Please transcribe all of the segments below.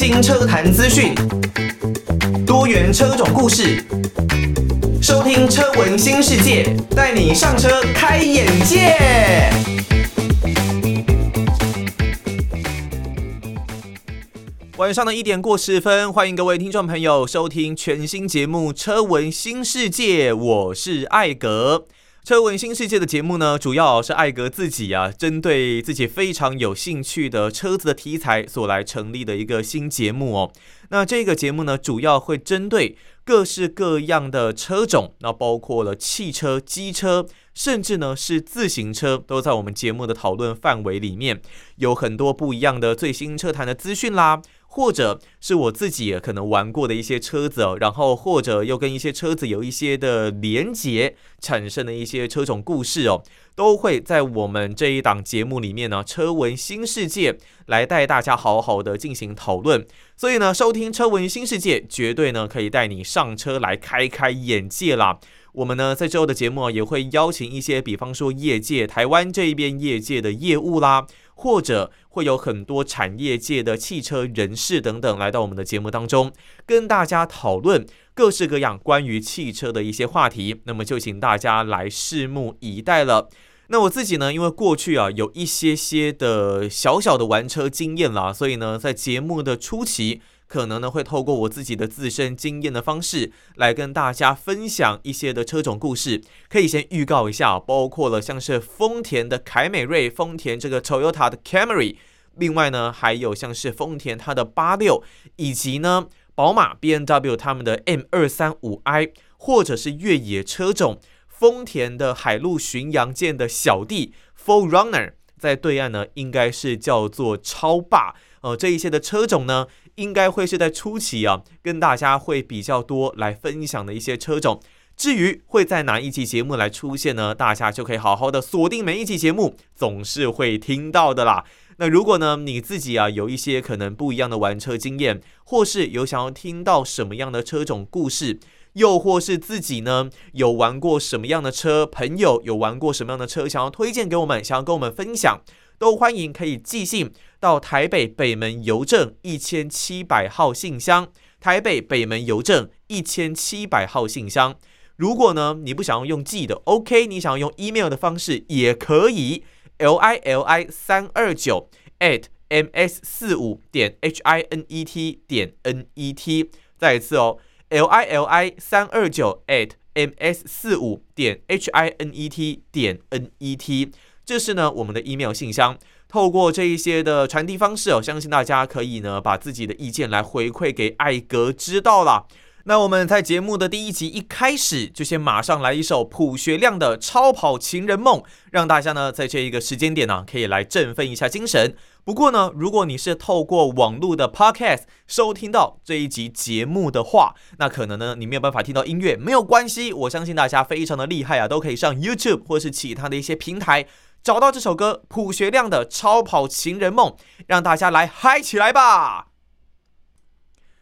新车坛资讯，多元车种故事，收听车闻新世界，带你上车开眼界。晚上的一点过十分，欢迎各位听众朋友收听全新节目《车闻新世界》，我是艾格。车闻新世界的节目呢，主要是艾格自己啊，针对自己非常有兴趣的车子的题材所来成立的一个新节目哦。那这个节目呢，主要会针对各式各样的车种，那包括了汽车、机车，甚至呢是自行车，都在我们节目的讨论范围里面，有很多不一样的最新车坛的资讯啦。或者是我自己可能玩过的一些车子，然后或者又跟一些车子有一些的连结，产生的一些车种故事哦，都会在我们这一档节目里面呢，车闻新世界来带大家好好的进行讨论。所以呢，收听车闻新世界，绝对呢可以带你上车来开开眼界啦。我们呢在之后的节目也会邀请一些，比方说业界台湾这一边业界的业务啦。或者会有很多产业界的汽车人士等等来到我们的节目当中，跟大家讨论各式各样关于汽车的一些话题。那么就请大家来拭目以待了。那我自己呢，因为过去啊有一些些的小小的玩车经验啦，所以呢在节目的初期。可能呢会透过我自己的自身经验的方式来跟大家分享一些的车种故事，可以先预告一下，包括了像是丰田的凯美瑞、丰田这个 Toyota 的 Camry，另外呢还有像是丰田它的八六，以及呢宝马 B N W 他们的 M 二三五 i，或者是越野车种丰田的海陆巡洋舰的小弟 4Runner，在对岸呢应该是叫做超霸，呃这一些的车种呢。应该会是在初期啊，跟大家会比较多来分享的一些车种。至于会在哪一期节目来出现呢？大家就可以好好的锁定每一期节目，总是会听到的啦。那如果呢，你自己啊有一些可能不一样的玩车经验，或是有想要听到什么样的车种故事，又或是自己呢有玩过什么样的车，朋友有玩过什么样的车，想要推荐给我们，想要跟我们分享。都欢迎可以寄信到台北北门邮政一千七百号信箱，台北北门邮政一千七百号信箱。如果呢你不想要用寄的，OK，你想要用 email 的方式也可以，l i l i 三二九 at m s 四五点 h i n e t 点 n e t。再一次哦，l i l i 三二九 at m s 四五点 h i n e t 点 n e t。这是呢我们的 email 信箱，透过这一些的传递方式哦，相信大家可以呢把自己的意见来回馈给艾格知道了。那我们在节目的第一集一开始就先马上来一首朴学亮的《超跑情人梦》，让大家呢在这一个时间点呢可以来振奋一下精神。不过呢，如果你是透过网络的 podcast 收听到这一集节目的话，那可能呢你没有办法听到音乐，没有关系，我相信大家非常的厉害啊，都可以上 YouTube 或是其他的一些平台。找到这首歌，朴学亮的《超跑情人梦》，让大家来嗨起来吧！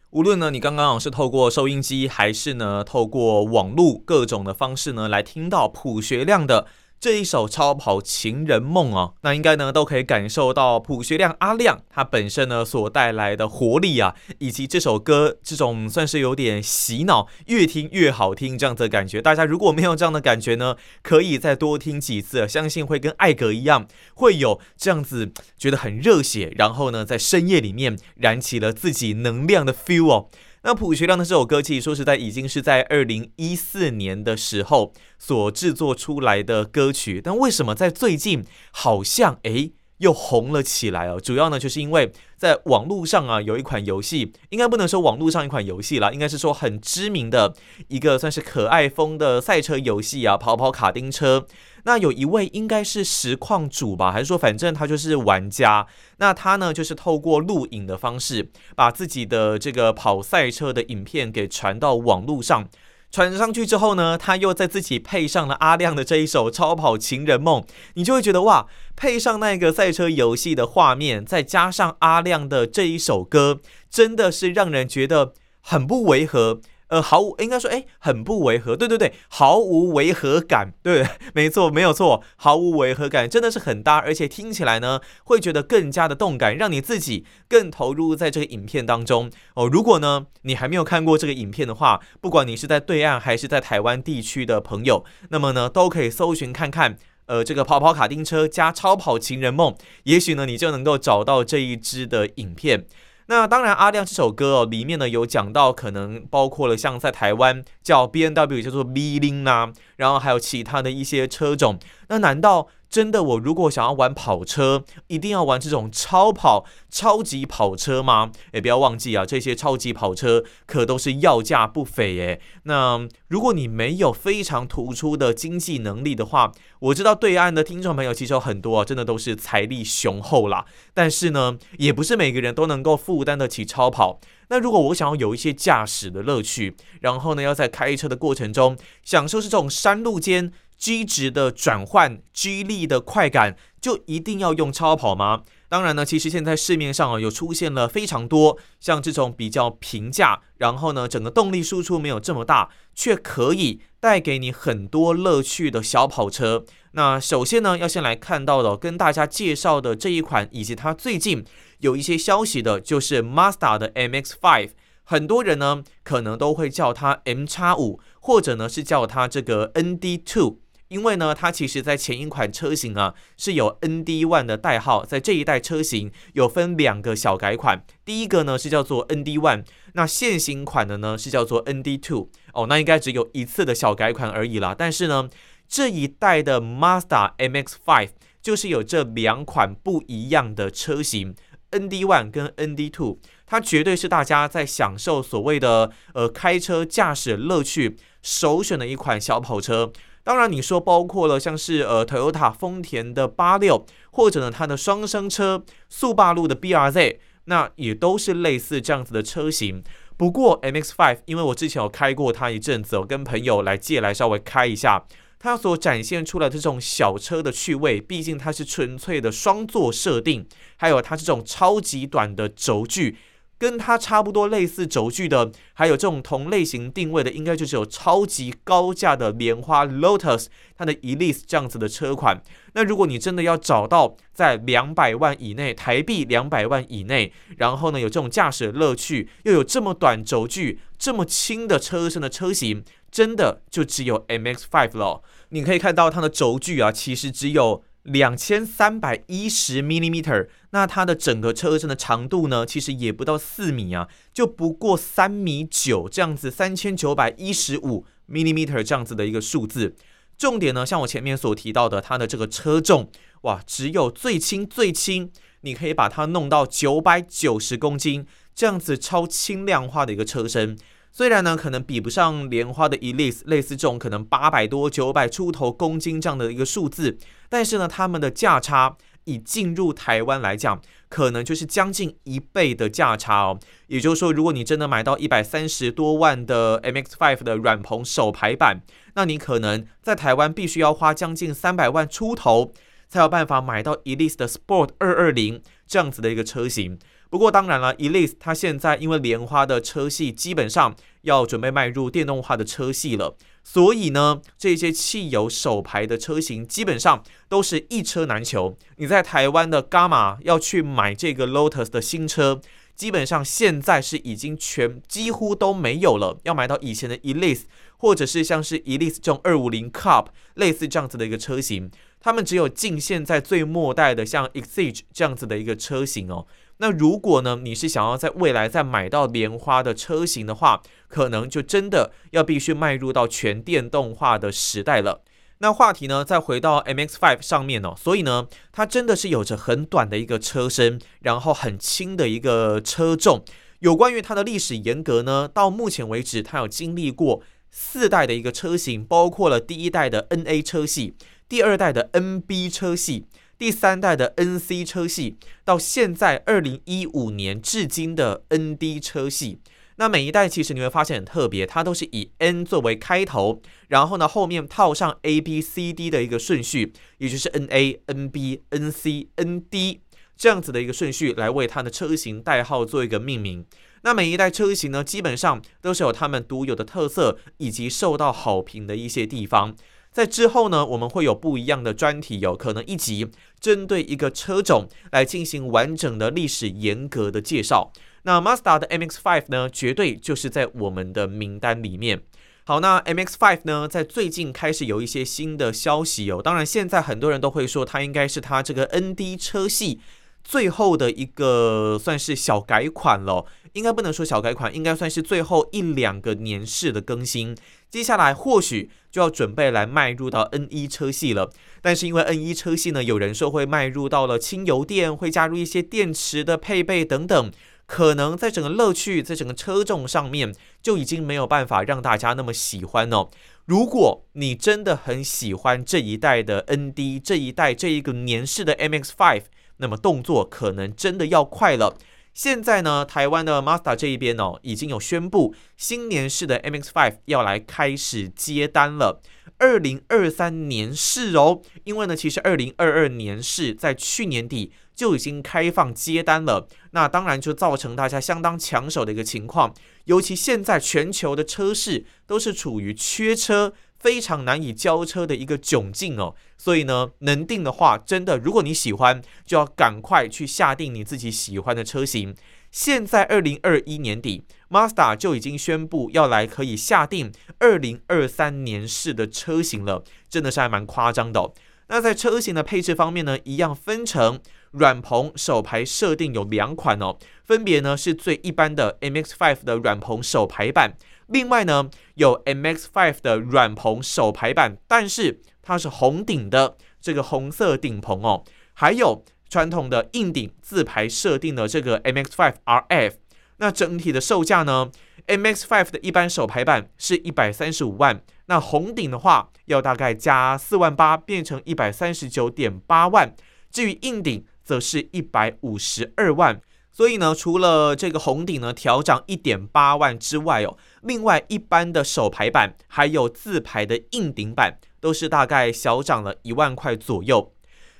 无论呢，你刚刚是透过收音机，还是呢透过网络各种的方式呢，来听到朴学亮的。这一首《超跑情人梦》啊，那应该呢都可以感受到朴学亮阿亮他本身呢所带来的活力啊，以及这首歌这种算是有点洗脑，越听越好听这样子的感觉。大家如果没有这样的感觉呢，可以再多听几次，相信会跟艾格一样，会有这样子觉得很热血，然后呢在深夜里面燃起了自己能量的 feel 哦。那朴学亮的这首歌，其实说实在，已经是在二零一四年的时候所制作出来的歌曲，但为什么在最近好像诶又红了起来哦？主要呢，就是因为在网络上啊，有一款游戏，应该不能说网络上一款游戏啦，应该是说很知名的一个算是可爱风的赛车游戏啊，跑跑卡丁车。那有一位应该是实况主吧，还是说反正他就是玩家？那他呢，就是透过录影的方式，把自己的这个跑赛车的影片给传到网络上。传上去之后呢，他又在自己配上了阿亮的这一首《超跑情人梦》，你就会觉得哇，配上那个赛车游戏的画面，再加上阿亮的这一首歌，真的是让人觉得很不违和。呃，毫无应该说，哎，很不违和，对对对，毫无违和感，对，没错，没有错，毫无违和感，真的是很搭，而且听起来呢，会觉得更加的动感，让你自己更投入在这个影片当中哦。如果呢，你还没有看过这个影片的话，不管你是在对岸还是在台湾地区的朋友，那么呢，都可以搜寻看看，呃，这个跑跑卡丁车加超跑情人梦，也许呢，你就能够找到这一支的影片。那当然，阿亮这首歌哦，里面呢有讲到，可能包括了像在台湾叫 B N W 叫做 V 零啊，然后还有其他的一些车种。那难道真的我如果想要玩跑车，一定要玩这种超跑、超级跑车吗？也不要忘记啊，这些超级跑车可都是要价不菲耶。那如果你没有非常突出的经济能力的话，我知道对岸的听众朋友其实有很多啊，真的都是财力雄厚啦。但是呢，也不是每个人都能够负担得起超跑。那如果我想要有一些驾驶的乐趣，然后呢，要在开车的过程中享受这种山路间。G 值的转换，G 力的快感，就一定要用超跑吗？当然呢，其实现在市面上啊，有出现了非常多像这种比较平价，然后呢，整个动力输出没有这么大，却可以带给你很多乐趣的小跑车。那首先呢，要先来看到的，跟大家介绍的这一款，以及它最近有一些消息的，就是 Mazda 的 MX-5。很多人呢，可能都会叫它 MX-5，或者呢是叫它这个 ND2。因为呢，它其实在前一款车型啊是有 ND One 的代号，在这一代车型有分两个小改款，第一个呢是叫做 ND One，那现行款的呢是叫做 ND Two。哦，那应该只有一次的小改款而已啦。但是呢，这一代的 Mazda MX-5 就是有这两款不一样的车型，ND One 跟 ND Two，它绝对是大家在享受所谓的呃开车驾驶乐趣首选的一款小跑车。当然，你说包括了像是呃，Toyota 丰田的八六，或者呢它的双生车速霸路的 BRZ，那也都是类似这样子的车型。不过 M X Five，因为我之前有开过它一阵子，我跟朋友来借来稍微开一下，它所展现出来的这种小车的趣味，毕竟它是纯粹的双座设定，还有它这种超级短的轴距。跟它差不多类似轴距的，还有这种同类型定位的，应该就是有超级高价的莲花 Lotus，它的 Elise 这样子的车款。那如果你真的要找到在两百万以内，台币两百万以内，然后呢有这种驾驶乐趣，又有这么短轴距、这么轻的车身的车型，真的就只有 MX-5 了。你可以看到它的轴距啊，其实只有。两千三百一十 m i l i m e t e r 那它的整个车身的长度呢，其实也不到四米啊，就不过三米九这样子，三千九百一十五 millimeter 这样子的一个数字。重点呢，像我前面所提到的，它的这个车重，哇，只有最轻最轻，你可以把它弄到九百九十公斤，这样子超轻量化的一个车身。虽然呢，可能比不上莲花的 Elise，类似这种可能八百多、九百出头公斤这样的一个数字，但是呢，它们的价差以进入台湾来讲，可能就是将近一倍的价差哦。也就是说，如果你真的买到一百三十多万的 MX-5 的软棚手排版，那你可能在台湾必须要花将近三百万出头，才有办法买到 Elise 的 Sport 二二零这样子的一个车型。不过当然了，Elise 它现在因为莲花的车系基本上要准备迈入电动化的车系了，所以呢，这些汽油手排的车型基本上都是一车难求。你在台湾的 Gamma 要去买这个 Lotus 的新车，基本上现在是已经全几乎都没有了。要买到以前的 Elise，或者是像是 Elise 这种二五零 Cup 类似这样子的一个车型，他们只有进现在最末代的像 Exige 这样子的一个车型哦。那如果呢，你是想要在未来再买到莲花的车型的话，可能就真的要必须迈入到全电动化的时代了。那话题呢，再回到 MX-5 上面哦，所以呢，它真的是有着很短的一个车身，然后很轻的一个车重。有关于它的历史沿革呢，到目前为止，它有经历过四代的一个车型，包括了第一代的 NA 车系，第二代的 NB 车系。第三代的 NC 车系，到现在二零一五年至今的 ND 车系，那每一代其实你会发现很特别，它都是以 N 作为开头，然后呢后面套上 A B C D 的一个顺序，也就是 NA、NB、NC、ND 这样子的一个顺序来为它的车型代号做一个命名。那每一代车型呢，基本上都是有他们独有的特色以及受到好评的一些地方。在之后呢，我们会有不一样的专题，有可能一集针对一个车种来进行完整的历史严格的介绍。那 Mazda 的 MX-5 呢，绝对就是在我们的名单里面。好，那 MX-5 呢，在最近开始有一些新的消息哦。当然，现在很多人都会说，它应该是它这个 ND 车系最后的一个算是小改款了。应该不能说小改款，应该算是最后一两个年式的更新。接下来或许就要准备来迈入到 N1 车系了。但是因为 N1 车系呢，有人说会迈入到了轻油电，会加入一些电池的配备等等。可能在整个乐趣，在整个车重上面就已经没有办法让大家那么喜欢哦。如果你真的很喜欢这一代的 ND，这一代这一个年式的 MX-5，那么动作可能真的要快了。现在呢，台湾的 Mazda 这一边哦，已经有宣布新年式的 MX-5 要来开始接单了。二零二三年式哦，因为呢，其实二零二二年式在去年底就已经开放接单了，那当然就造成大家相当抢手的一个情况，尤其现在全球的车市都是处于缺车、非常难以交车的一个窘境哦，所以呢，能定的话，真的如果你喜欢，就要赶快去下定你自己喜欢的车型。现在二零二一年底，Mazda 就已经宣布要来可以下定二零二三年式的车型了，真的是还蛮夸张的。那在车型的配置方面呢，一样分成软棚手排设定有两款哦，分别呢是最一般的 MX-5 的软棚手排版，另外呢有 MX-5 的软棚手排版，但是它是红顶的这个红色顶棚哦，还有。传统的硬顶自排设定的这个 MX-5 RF，那整体的售价呢？MX-5 的一般手排版是一百三十五万，那红顶的话要大概加四万八，变成一百三十九点八万。至于硬顶，则是一百五十二万。所以呢，除了这个红顶呢调涨一点八万之外哦，另外一般的手排版还有自排的硬顶版都是大概小涨了一万块左右。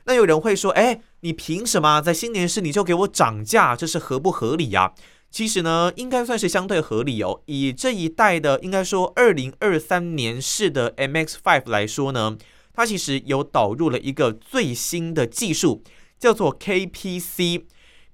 那有人会说，哎，你凭什么在新年式你就给我涨价？这是合不合理呀？其实呢，应该算是相对合理哦。以这一代的，应该说二零二三年式的 M X Five 来说呢，它其实有导入了一个最新的技术，叫做 K P C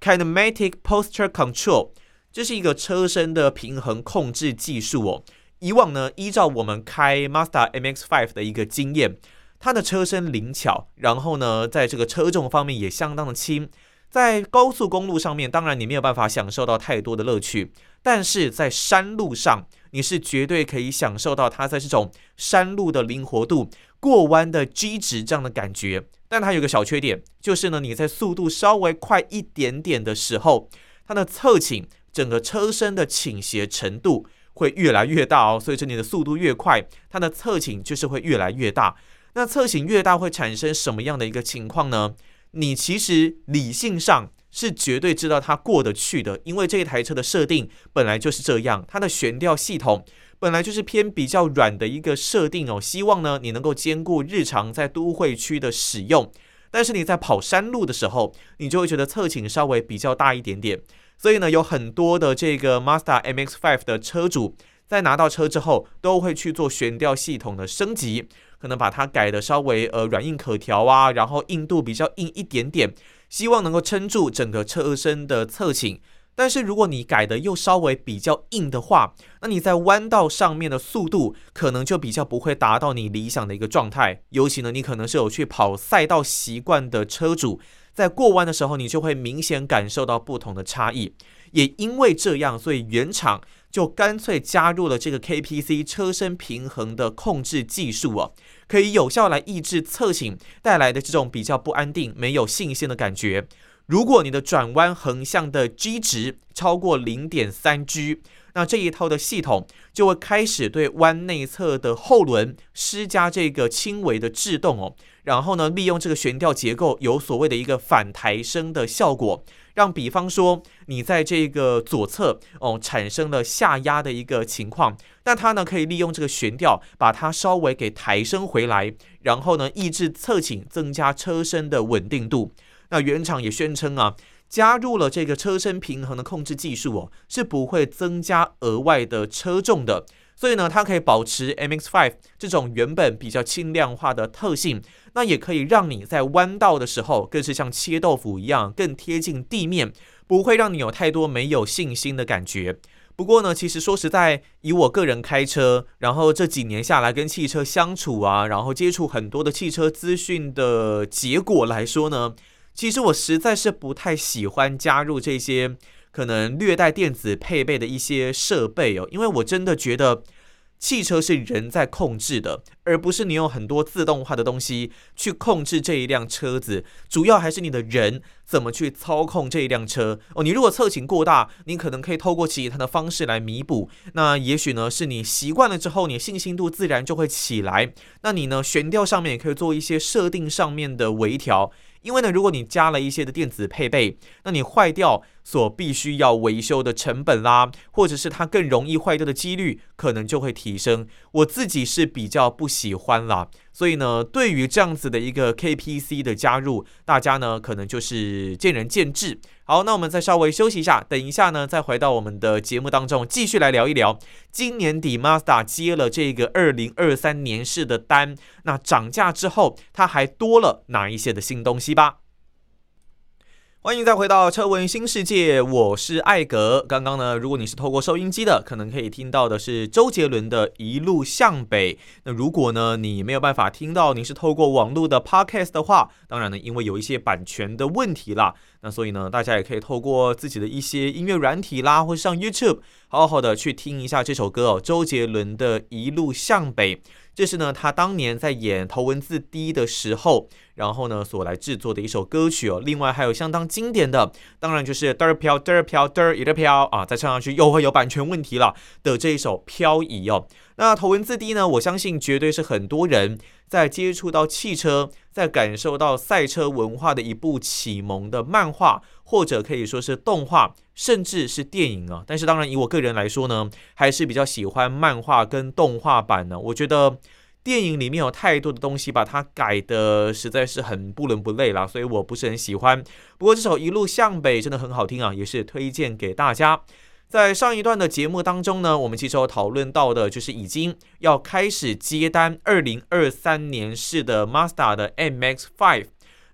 Kinematic Posture Control），这是一个车身的平衡控制技术哦。以往呢，依照我们开 Mazda MX-5 的一个经验。它的车身灵巧，然后呢，在这个车重方面也相当的轻，在高速公路上面，当然你没有办法享受到太多的乐趣，但是在山路上，你是绝对可以享受到它在这种山路的灵活度、过弯的 G 值这样的感觉。但它有个小缺点，就是呢，你在速度稍微快一点点的时候，它的侧倾，整个车身的倾斜程度会越来越大哦。所以说你的速度越快，它的侧倾就是会越来越大。那侧倾越大会产生什么样的一个情况呢？你其实理性上是绝对知道它过得去的，因为这一台车的设定本来就是这样，它的悬吊系统本来就是偏比较软的一个设定哦。希望呢你能够兼顾日常在都会区的使用，但是你在跑山路的时候，你就会觉得侧倾稍微比较大一点点。所以呢，有很多的这个 Mazda MX-5 的车主在拿到车之后，都会去做悬吊系统的升级。可能把它改的稍微呃软硬可调啊，然后硬度比较硬一点点，希望能够撑住整个车身的侧倾。但是如果你改的又稍微比较硬的话，那你在弯道上面的速度可能就比较不会达到你理想的一个状态。尤其呢，你可能是有去跑赛道习惯的车主，在过弯的时候，你就会明显感受到不同的差异。也因为这样，所以原厂就干脆加入了这个 KPC 车身平衡的控制技术啊。可以有效来抑制侧倾带来的这种比较不安定、没有信心的感觉。如果你的转弯横向的 G 值超过零点三 G，那这一套的系统就会开始对弯内侧的后轮施加这个轻微的制动哦。然后呢，利用这个悬吊结构有所谓的一个反抬升的效果。让比方说你在这个左侧哦产生了下压的一个情况，那它呢可以利用这个悬吊把它稍微给抬升回来，然后呢抑制侧倾，增加车身的稳定度。那原厂也宣称啊，加入了这个车身平衡的控制技术哦，是不会增加额外的车重的。所以呢，它可以保持 MX-5 这种原本比较轻量化的特性，那也可以让你在弯道的时候更是像切豆腐一样更贴近地面，不会让你有太多没有信心的感觉。不过呢，其实说实在，以我个人开车，然后这几年下来跟汽车相处啊，然后接触很多的汽车资讯的结果来说呢，其实我实在是不太喜欢加入这些。可能略带电子配备的一些设备哦，因为我真的觉得汽车是人在控制的，而不是你有很多自动化的东西去控制这一辆车子，主要还是你的人怎么去操控这一辆车哦。你如果侧倾过大，你可能可以透过其他的方式来弥补，那也许呢是你习惯了之后，你信心度自然就会起来。那你呢悬吊上面也可以做一些设定上面的微调。因为呢，如果你加了一些的电子配备，那你坏掉所必须要维修的成本啦，或者是它更容易坏掉的几率，可能就会提升。我自己是比较不喜欢啦。所以呢，对于这样子的一个 KPC 的加入，大家呢可能就是见仁见智。好，那我们再稍微休息一下，等一下呢再回到我们的节目当中，继续来聊一聊今年底 Mazda 接了这个二零二三年式的单，那涨价之后，它还多了哪一些的新东西吧。欢迎再回到车闻新世界，我是艾格。刚刚呢，如果你是透过收音机的，可能可以听到的是周杰伦的一路向北。那如果呢，你没有办法听到，你是透过网络的 Podcast 的话，当然呢，因为有一些版权的问题啦，那所以呢，大家也可以透过自己的一些音乐软体啦，或是上 YouTube，好好的去听一下这首歌哦，周杰伦的一路向北。这是呢，他当年在演头文字 D 的时候，然后呢所来制作的一首歌曲哦。另外还有相当经典的，当然就是嘚儿飘嘚儿飘嘚儿一个飘啊，再唱上去又会有版权问题了的这一首漂移哦。那头文字 D 呢，我相信绝对是很多人在接触到汽车，在感受到赛车文化的一部启蒙的漫画，或者可以说是动画。甚至是电影啊，但是当然以我个人来说呢，还是比较喜欢漫画跟动画版呢。我觉得电影里面有太多的东西把它改得实在是很不伦不类啦，所以我不是很喜欢。不过这首《一路向北》真的很好听啊，也是推荐给大家。在上一段的节目当中呢，我们其实有讨论到的就是已经要开始接单二零二三年式的 Mazda 的 MX-5。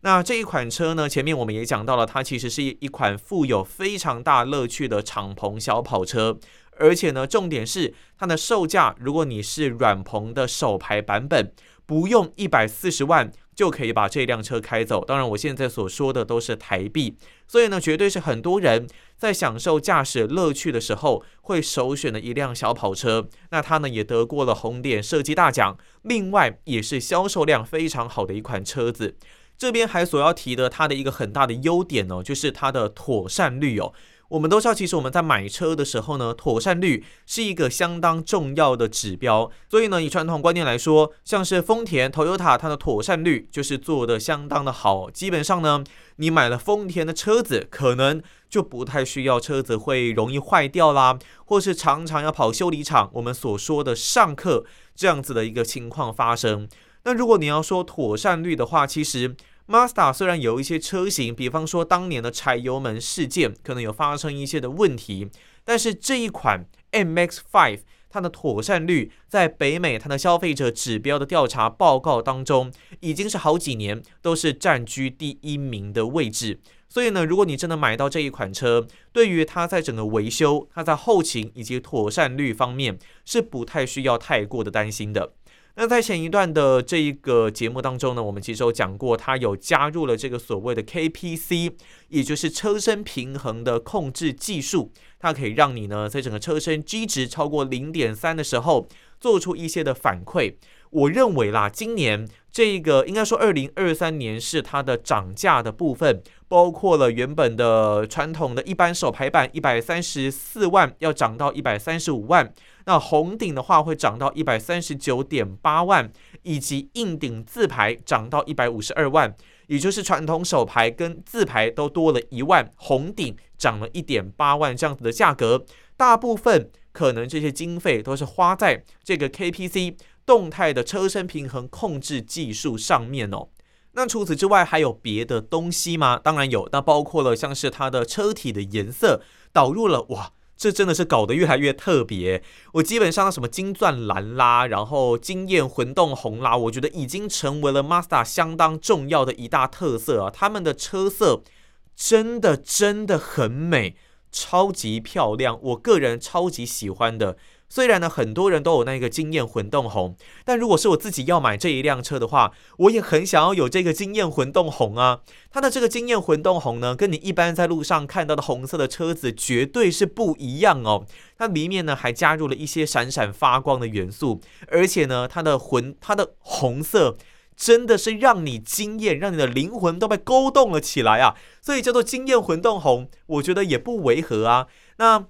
那这一款车呢，前面我们也讲到了，它其实是一款富有非常大乐趣的敞篷小跑车，而且呢，重点是它的售价，如果你是软棚的首排版本，不用一百四十万就可以把这辆车开走。当然，我现在所说的都是台币，所以呢，绝对是很多人在享受驾驶乐趣的时候会首选的一辆小跑车。那它呢，也得过了红点设计大奖，另外也是销售量非常好的一款车子。这边还所要提的，它的一个很大的优点呢，就是它的妥善率哦。我们都知道，其实我们在买车的时候呢，妥善率是一个相当重要的指标。所以呢，以传统观念来说，像是丰田、Toyota，它的妥善率就是做得相当的好。基本上呢，你买了丰田的车子，可能就不太需要车子会容易坏掉啦，或是常常要跑修理厂。我们所说的上课这样子的一个情况发生。那如果你要说妥善率的话，其实。Mazda 虽然有一些车型，比方说当年的柴油门事件，可能有发生一些的问题，但是这一款 MX-5 它的妥善率在北美它的消费者指标的调查报告当中，已经是好几年都是占据第一名的位置。所以呢，如果你真的买到这一款车，对于它在整个维修、它在后勤以及妥善率方面，是不太需要太过的担心的。那在前一段的这一个节目当中呢，我们其实有讲过，它有加入了这个所谓的 KPC，也就是车身平衡的控制技术，它可以让你呢在整个车身 G 值超过零点三的时候，做出一些的反馈。我认为啦，今年这个应该说二零二三年是它的涨价的部分，包括了原本的传统的一般手排版一百三十四万，要涨到一百三十五万。那红顶的话会涨到一百三十九点八万，以及硬顶自排涨到一百五十二万，也就是传统手排跟自排都多了一万，红顶涨了一点八万这样子的价格，大部分可能这些经费都是花在这个 KPC 动态的车身平衡控制技术上面哦。那除此之外还有别的东西吗？当然有，那包括了像是它的车体的颜色导入了，哇，这真的是搞得越来越特别。我基本上什么金钻蓝啦，然后惊艳混动红啦，我觉得已经成为了 Mazda 相当重要的一大特色啊。他们的车色真的真的很美，超级漂亮，我个人超级喜欢的。虽然呢，很多人都有那个惊艳混动红，但如果是我自己要买这一辆车的话，我也很想要有这个惊艳混动红啊。它的这个惊艳混动红呢，跟你一般在路上看到的红色的车子绝对是不一样哦。它里面呢还加入了一些闪闪发光的元素，而且呢，它的混它的红色真的是让你惊艳，让你的灵魂都被勾动了起来啊。所以叫做惊艳混动红，我觉得也不违和啊。那。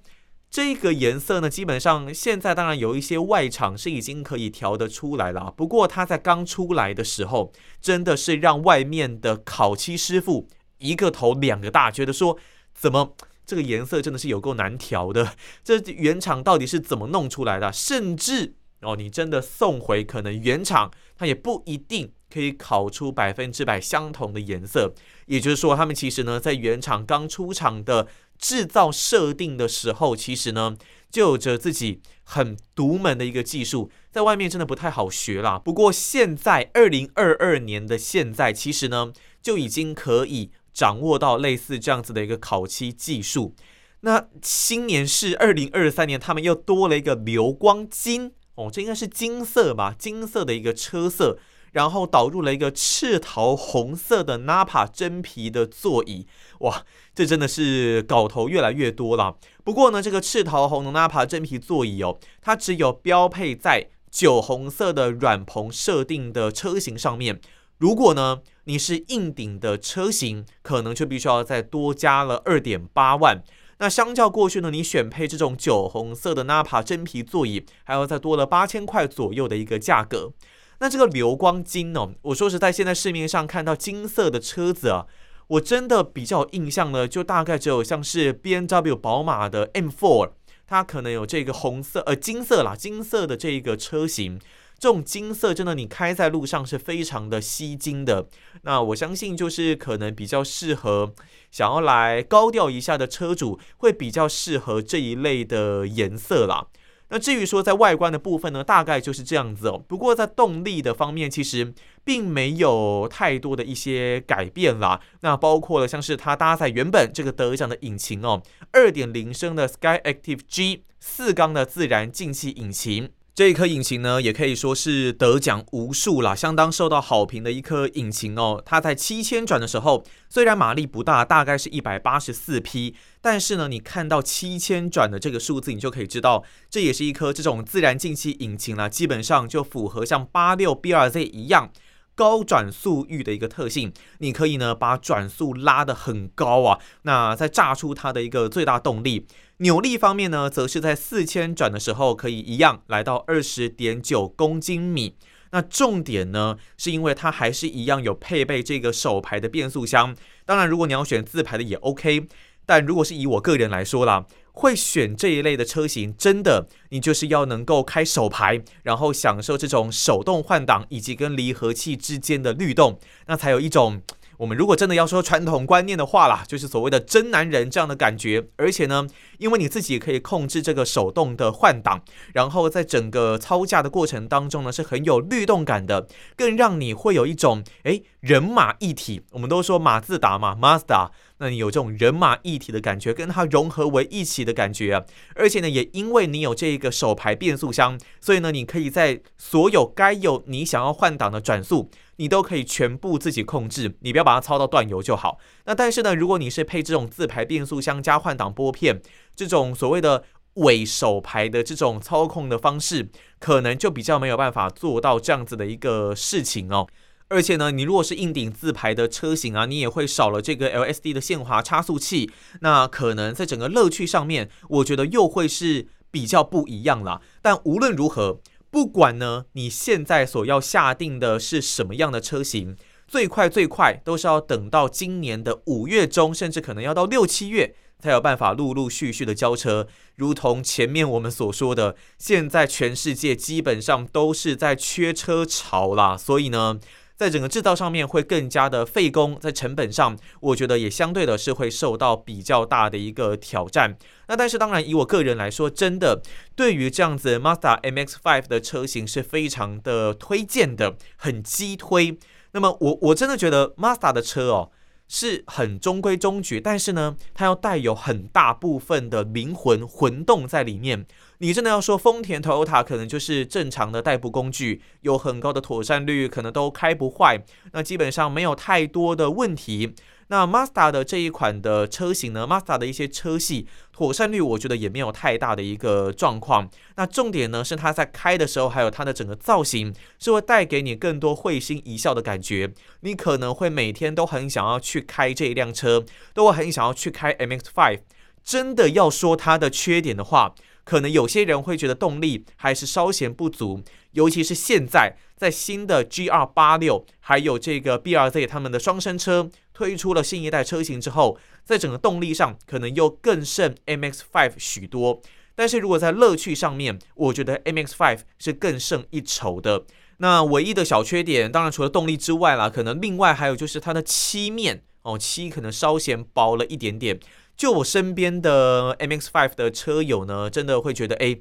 这个颜色呢，基本上现在当然有一些外厂是已经可以调得出来了。不过它在刚出来的时候，真的是让外面的烤漆师傅一个头两个大，觉得说怎么这个颜色真的是有够难调的？这原厂到底是怎么弄出来的？甚至哦，你真的送回，可能原厂它也不一定可以烤出百分之百相同的颜色。也就是说，他们其实呢，在原厂刚出厂的。制造设定的时候，其实呢，就有着自己很独门的一个技术，在外面真的不太好学啦。不过现在二零二二年的现在，其实呢，就已经可以掌握到类似这样子的一个烤漆技术。那新年是二零二三年，他们又多了一个流光金哦，这应该是金色吧？金色的一个车色。然后导入了一个赤桃红色的 Napa 真皮的座椅，哇，这真的是搞头越来越多了。不过呢，这个赤桃红的 Napa 真皮座椅哦，它只有标配在酒红色的软棚设定的车型上面。如果呢，你是硬顶的车型，可能就必须要再多加了二点八万。那相较过去呢，你选配这种酒红色的 Napa 真皮座椅，还要再多了八千块左右的一个价格。那这个流光金哦，我说实在，现在市面上看到金色的车子啊，我真的比较印象呢，就大概只有像是 BMW、宝马的 M4，它可能有这个红色呃金色啦，金色的这一个车型，这种金色真的你开在路上是非常的吸睛的。那我相信就是可能比较适合想要来高调一下的车主，会比较适合这一类的颜色啦。那至于说在外观的部分呢，大概就是这样子哦。不过在动力的方面，其实并没有太多的一些改变啦。那包括了像是它搭载原本这个得奖的引擎哦，二点零升的 Skyactiv G 四缸的自然进气引擎。这一颗引擎呢，也可以说是得奖无数啦，相当受到好评的一颗引擎哦。它在七千转的时候，虽然马力不大，大概是一百八十四匹，但是呢，你看到七千转的这个数字，你就可以知道，这也是一颗这种自然进气引擎啦，基本上就符合像八六 B 二 Z 一样。高转速域的一个特性，你可以呢把转速拉得很高啊，那再炸出它的一个最大动力。扭力方面呢，则是在四千转的时候可以一样来到二十点九公斤米。那重点呢，是因为它还是一样有配备这个手排的变速箱。当然，如果你要选自排的也 OK，但如果是以我个人来说啦。会选这一类的车型，真的，你就是要能够开手排，然后享受这种手动换挡以及跟离合器之间的律动，那才有一种我们如果真的要说传统观念的话啦，就是所谓的真男人这样的感觉。而且呢，因为你自己可以控制这个手动的换挡，然后在整个操驾的过程当中呢，是很有律动感的，更让你会有一种诶人马一体。我们都说马自达嘛，Mazda。那你有这种人马一体的感觉，跟它融合为一起的感觉啊！而且呢，也因为你有这个手排变速箱，所以呢，你可以在所有该有你想要换挡的转速，你都可以全部自己控制，你不要把它操到断油就好。那但是呢，如果你是配这种自排变速箱加换挡拨片，这种所谓的尾手排的这种操控的方式，可能就比较没有办法做到这样子的一个事情哦。而且呢，你如果是硬顶自排的车型啊，你也会少了这个 LSD 的限滑差速器，那可能在整个乐趣上面，我觉得又会是比较不一样啦。但无论如何，不管呢你现在所要下定的是什么样的车型，最快最快都是要等到今年的五月中，甚至可能要到六七月才有办法陆陆续续的交车。如同前面我们所说的，现在全世界基本上都是在缺车潮啦，所以呢。在整个制造上面会更加的费工，在成本上，我觉得也相对的是会受到比较大的一个挑战。那但是当然，以我个人来说，真的对于这样子 Mazda MX-5 的车型是非常的推荐的，很激推。那么我我真的觉得 Mazda 的车哦。是很中规中矩，但是呢，它要带有很大部分的灵魂魂动在里面。你真的要说丰田、Toyota 可能就是正常的代步工具，有很高的妥善率，可能都开不坏，那基本上没有太多的问题。那 Mazda 的这一款的车型呢，Mazda 的一些车系妥善率，我觉得也没有太大的一个状况。那重点呢是它在开的时候，还有它的整个造型，是会带给你更多会心一笑的感觉。你可能会每天都很想要去开这一辆车，都会很想要去开 MX-5。真的要说它的缺点的话，可能有些人会觉得动力还是稍显不足，尤其是现在在新的 GR86 还有这个 BRZ 他们的双生车。推出了新一代车型之后，在整个动力上可能又更胜 MX-5 许多。但是如果在乐趣上面，我觉得 MX-5 是更胜一筹的。那唯一的小缺点，当然除了动力之外啦，可能另外还有就是它的漆面哦，漆可能稍显薄了一点点。就我身边的 MX-5 的车友呢，真的会觉得哎。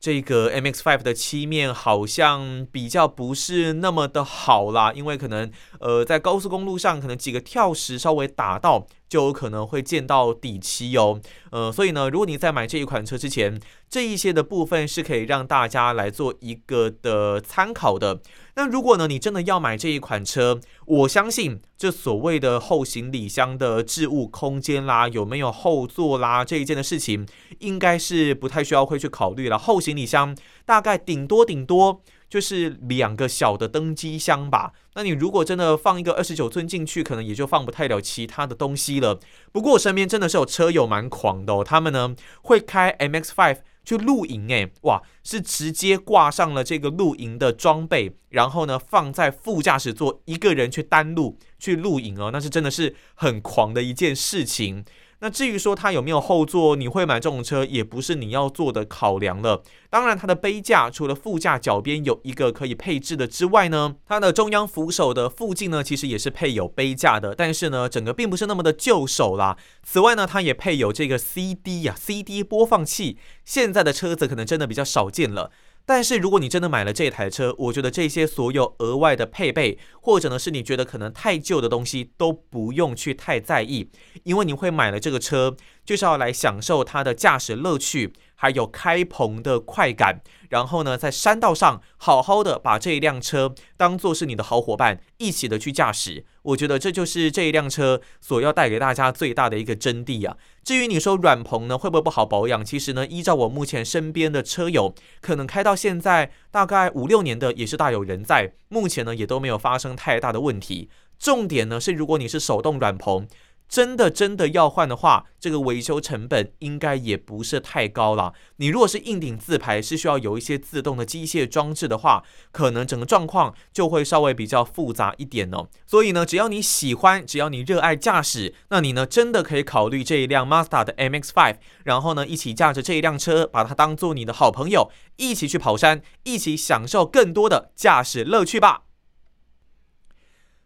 这个 MX Five 的漆面好像比较不是那么的好啦，因为可能呃在高速公路上可能几个跳石稍微打到。就有可能会见到底漆哦，呃，所以呢，如果你在买这一款车之前，这一些的部分是可以让大家来做一个的参考的。那如果呢，你真的要买这一款车，我相信这所谓的后行李箱的置物空间啦，有没有后座啦，这一件的事情，应该是不太需要会去考虑了。后行李箱大概顶多顶多。就是两个小的登机箱吧。那你如果真的放一个二十九寸进去，可能也就放不太了其他的东西了。不过我身边真的是有车友蛮狂的哦，他们呢会开 MX-5 去露营，诶，哇，是直接挂上了这个露营的装备，然后呢放在副驾驶座，一个人去单路去露营哦，那是真的是很狂的一件事情。那至于说它有没有后座，你会买这种车也不是你要做的考量了。当然，它的杯架除了副驾脚边有一个可以配置的之外呢，它的中央扶手的附近呢，其实也是配有杯架的。但是呢，整个并不是那么的就手啦。此外呢，它也配有这个 CD 呀，CD 播放器。现在的车子可能真的比较少见了。但是如果你真的买了这台车，我觉得这些所有额外的配备，或者呢是你觉得可能太旧的东西，都不用去太在意，因为你会买了这个车，就是要来享受它的驾驶乐趣。还有开篷的快感，然后呢，在山道上好好的把这一辆车当做是你的好伙伴，一起的去驾驶。我觉得这就是这一辆车所要带给大家最大的一个真谛啊。至于你说软棚呢，会不会不好保养？其实呢，依照我目前身边的车友，可能开到现在大概五六年的也是大有人在，目前呢也都没有发生太大的问题。重点呢是，如果你是手动软棚。真的真的要换的话，这个维修成本应该也不是太高了。你如果是硬顶自排，是需要有一些自动的机械装置的话，可能整个状况就会稍微比较复杂一点哦。所以呢，只要你喜欢，只要你热爱驾驶，那你呢真的可以考虑这一辆 Mazda 的 MX-5，然后呢一起驾着这一辆车，把它当做你的好朋友，一起去跑山，一起享受更多的驾驶乐趣吧。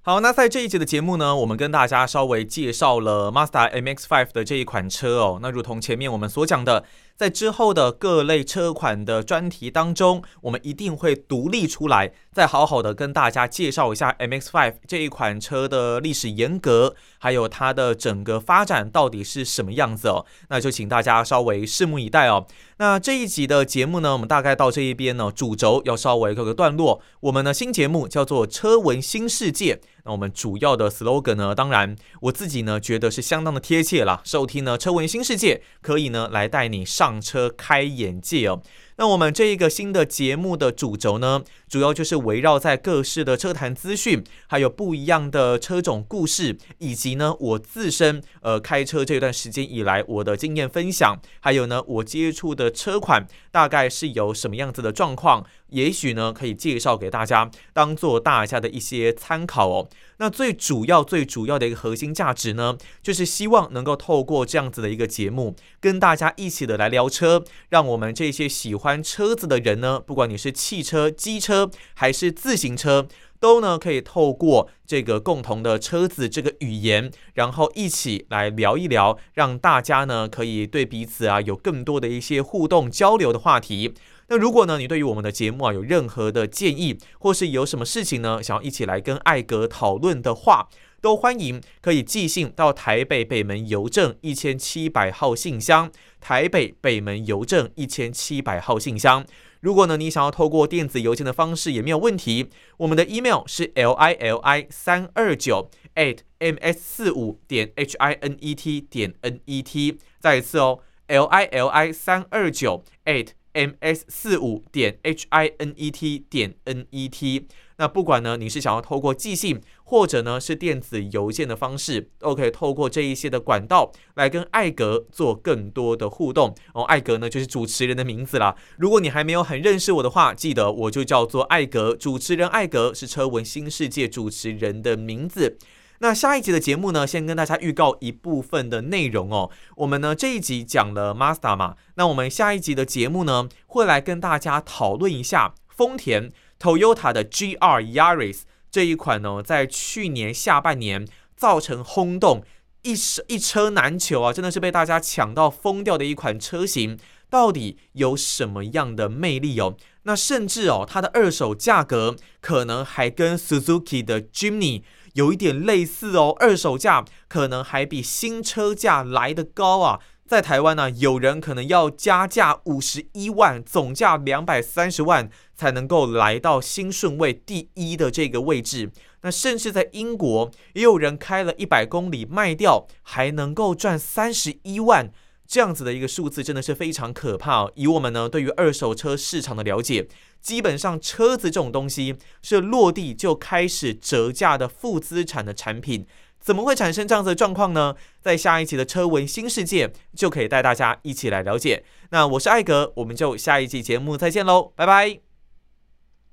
好，那在这一集的节目呢，我们跟大家稍微介绍了 Mazda MX-5 的这一款车哦。那如同前面我们所讲的。在之后的各类车款的专题当中，我们一定会独立出来，再好好的跟大家介绍一下 MX-5 这一款车的历史沿革，还有它的整个发展到底是什么样子哦。那就请大家稍微拭目以待哦。那这一集的节目呢，我们大概到这一边呢，主轴要稍微告个段落。我们的新节目叫做《车闻新世界》，那我们主要的 slogan 呢，当然我自己呢觉得是相当的贴切啦。收听呢《车闻新世界》，可以呢来带你上。上车开眼界哦。那我们这一个新的节目的主轴呢，主要就是围绕在各式的车坛资讯，还有不一样的车种故事，以及呢我自身呃开车这段时间以来我的经验分享，还有呢我接触的车款大概是有什么样子的状况，也许呢可以介绍给大家，当做大家的一些参考哦。那最主要、最主要的一个核心价值呢，就是希望能够透过这样子的一个节目，跟大家一起的来聊车，让我们这些喜欢欢车子的人呢，不管你是汽车、机车还是自行车，都呢可以透过这个共同的车子这个语言，然后一起来聊一聊，让大家呢可以对彼此啊有更多的一些互动交流的话题。那如果呢，你对于我们的节目啊有任何的建议，或是有什么事情呢，想要一起来跟艾格讨论的话，都欢迎可以寄信到台北北门邮政一千七百号信箱，台北北门邮政一千七百号信箱。如果呢，你想要透过电子邮件的方式也没有问题，我们的 email 是 l i l i 三二九 at m s 四五点 h i n e t 点 n e t，再一次哦，l i l i 三二九 at m s 四五点 h i n e t 点 n e t，那不管呢，你是想要透过寄信，或者呢是电子邮件的方式，都可以透过这一些的管道来跟艾格做更多的互动。哦，艾格呢就是主持人的名字啦。如果你还没有很认识我的话，记得我就叫做艾格，主持人艾格是车闻新世界主持人的名字。那下一集的节目呢，先跟大家预告一部分的内容哦。我们呢这一集讲了 Master 嘛，那我们下一集的节目呢，会来跟大家讨论一下丰田 Toyota 的 GR Yaris 这一款呢，在去年下半年造成轰动，一车一车难求啊，真的是被大家抢到疯掉的一款车型，到底有什么样的魅力哦？那甚至哦，它的二手价格可能还跟 Suzuki 的 Jimny。有一点类似哦，二手价可能还比新车价来得高啊！在台湾呢，有人可能要加价五十一万，总价两百三十万才能够来到新顺位第一的这个位置。那甚至在英国，也有人开了一百公里卖掉，还能够赚三十一万。这样子的一个数字真的是非常可怕哦。以我们呢对于二手车市场的了解，基本上车子这种东西是落地就开始折价的负资产的产品，怎么会产生这样子的状况呢？在下一期的车闻新世界就可以带大家一起来了解。那我是艾格，我们就下一期节目再见喽，拜拜。